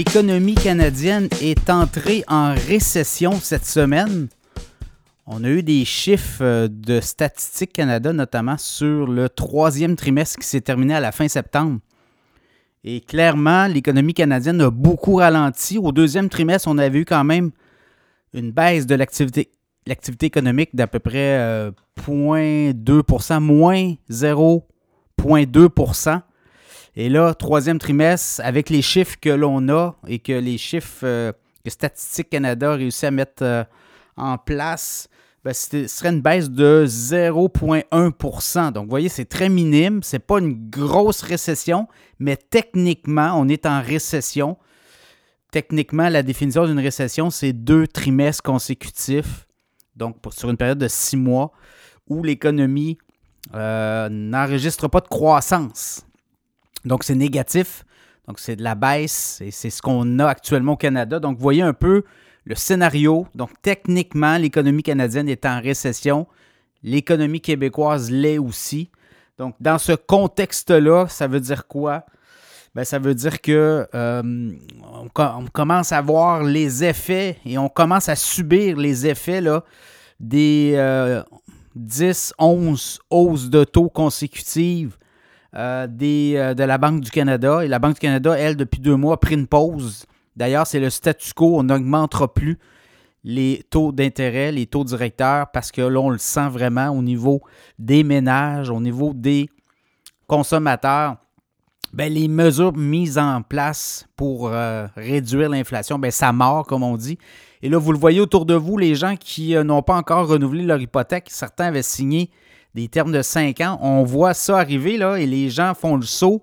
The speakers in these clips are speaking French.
l'économie canadienne est entrée en récession cette semaine. On a eu des chiffres euh, de Statistique Canada, notamment sur le troisième trimestre qui s'est terminé à la fin septembre. Et clairement, l'économie canadienne a beaucoup ralenti. Au deuxième trimestre, on avait eu quand même une baisse de l'activité, économique d'à peu près 0,2% euh, moins 0,2 Et là, troisième trimestre, avec les chiffres que l'on a et que les chiffres euh, que Statistique Canada a réussi à mettre en place, ben, ce serait une baisse de 0,1% Donc, vous voyez, c'est très minime. Ce n'est pas une grosse récession, mais techniquement, on est en récession. Techniquement, la définition d'une récession, c'est deux trimestres consécutifs, donc sur une période de six mois, où l'économie euh, n'enregistre pas de croissance. Donc, c'est négatif. Donc, c'est de la baisse et c'est ce qu'on a actuellement au Canada. Donc, vous voyez un peu le scénario. Donc, techniquement, l'économie canadienne est en récession. L'économie québécoise l'est aussi. Donc, dans ce contexte-là, ça veut dire quoi? Bien, ça veut dire que euh, on, commence à voir les effets et on commence à subir les effets là, des 10, euh, 11 hausses de taux consécutives euh, des, de la Banque du Canada. Et la Banque du Canada, elle, depuis deux mois, a pris une pause D'ailleurs, c'est le statu quo. On n'augmentera plus les taux d'intérêt, les taux directeurs, parce que là, on le sent vraiment au niveau des ménages, au niveau des consommateurs. Bien, les mesures mises en place pour euh, réduire l'inflation, bien, ça mord, comme on dit. Et là, vous le voyez autour de vous, les gens qui euh, n'ont pas encore renouvelé leur hypothèque, certains avaient signé des termes de 5 ans. On voit ça arriver, là, et les gens font le saut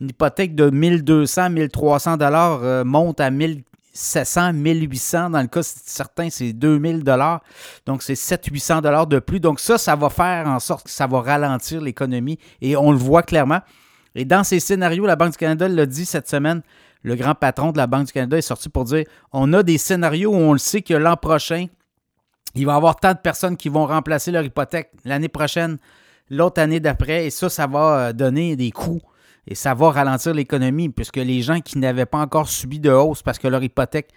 une hypothèque de 1200, 1300 dollars euh, monte à 1700, 1800. Dans le cas certains, c'est 2000 dollars. Donc, c'est 700-800 dollars de plus. Donc, ça, ça va faire en sorte que ça va ralentir l'économie. Et on le voit clairement. Et dans ces scénarios, la Banque du Canada l'a dit cette semaine, le grand patron de la Banque du Canada est sorti pour dire on a des scénarios où on le sait que l'an prochain, il va y avoir tant de personnes qui vont remplacer leur hypothèque l'année prochaine, l'autre année d'après, et ça, ça va euh, donner des coûts et ça va ralentir l'économie, puisque les gens qui n'avaient pas encore subi de hausse parce que leur hypothèque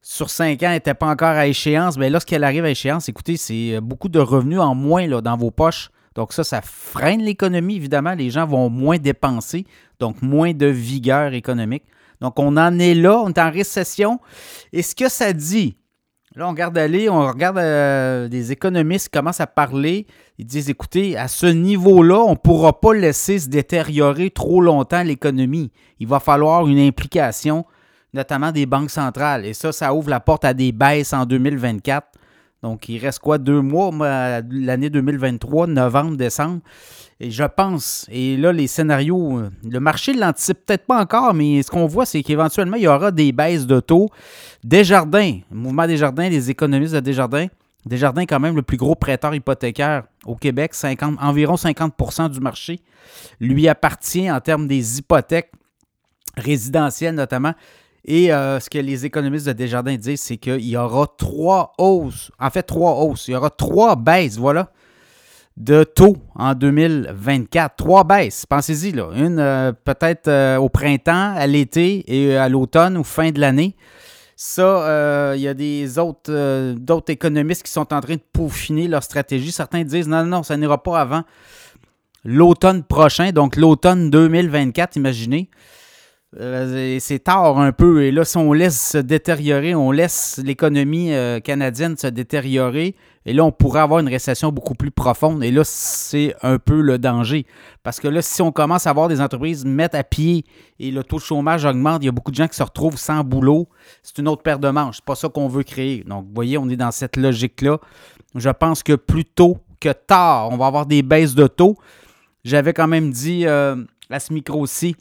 sur 5 ans n'était pas encore à échéance, bien lorsqu'elle arrive à échéance, écoutez, c'est euh, beaucoup de revenus en moins dans vos poches. Donc ça, ça freine l'économie, évidemment. Les gens vont moins dépenser, donc moins de vigueur économique. Donc on en est là, on est en récession. Et ce que ça dit, Là, on regarde aller, on regarde euh, des économistes qui commencent à parler. Ils disent écoutez, à ce niveau-là, on ne pourra pas laisser se détériorer trop longtemps l'économie. Il va falloir une implication, notamment des banques centrales. Et ça, ça ouvre la porte à des baisses en 2024. Donc, il reste quoi? Deux mois, l'année 2023, novembre, décembre. Et je pense, et là, les scénarios, le marché ne l'anticipe peut-être pas encore, mais ce qu'on voit, c'est qu'éventuellement, il y aura des baisses de taux. Desjardins, le mouvement Desjardins, les économistes de Desjardins, Desjardins, quand même, le plus gros prêteur hypothécaire au Québec, 50, environ 50% du marché, lui appartient en termes des hypothèques résidentielles notamment. Et euh, ce que les économistes de Desjardins disent, c'est qu'il y aura trois hausses, en fait trois hausses, il y aura trois baisses, voilà, de taux en 2024. Trois baisses, pensez-y, là. Une euh, peut-être euh, au printemps, à l'été et à l'automne ou fin de l'année. Ça, il y a des autres, d'autres économistes qui sont en train de peaufiner leur stratégie. Certains disent non, non, ça n'ira pas avant l'automne prochain, donc l'automne 2024, imaginez. Euh, c'est tard un peu. Et là, si on laisse se détériorer, on laisse l'économie euh, canadienne se détériorer, et là, on pourrait avoir une récession beaucoup plus profonde. Et là, c'est un peu le danger. Parce que là, si on commence à voir des entreprises mettre à pied et le taux de chômage augmente, il y a beaucoup de gens qui se retrouvent sans boulot, c'est une autre paire de manches. C'est pas ça qu'on veut créer. Donc, vous voyez, on est dans cette logique-là. Je pense que plus tôt que tard, on va avoir des baisses de taux. J'avais quand même dit euh, à ce micro-ci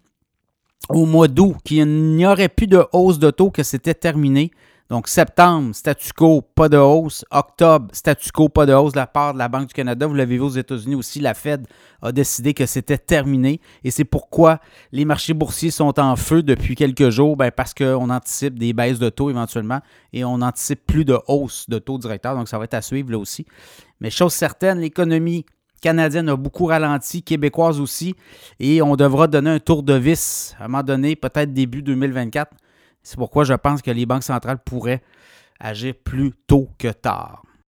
au mois d'août qu'il n'y aurait plus de hausse de taux, que c'était terminé. Donc, septembre, statu quo, pas de hausse. Octobre, statu quo, pas de hausse de la part de la Banque du Canada. Vous l'avez vu aux États-Unis aussi, la Fed a décidé que c'était terminé. Et c'est pourquoi les marchés boursiers sont en feu depuis quelques jours, ben parce qu'on anticipe des baisses de taux éventuellement et on anticipe plus de hausse de taux directeur. Donc, ça va être à suivre là aussi. Mais chose certaine, l'économie canadienne a beaucoup ralenti, québécoise aussi, et on devra donner un tour de vis à un moment donné, peut-être début 2024. C'est pourquoi je pense que les banques centrales pourraient agir plus tôt que tard.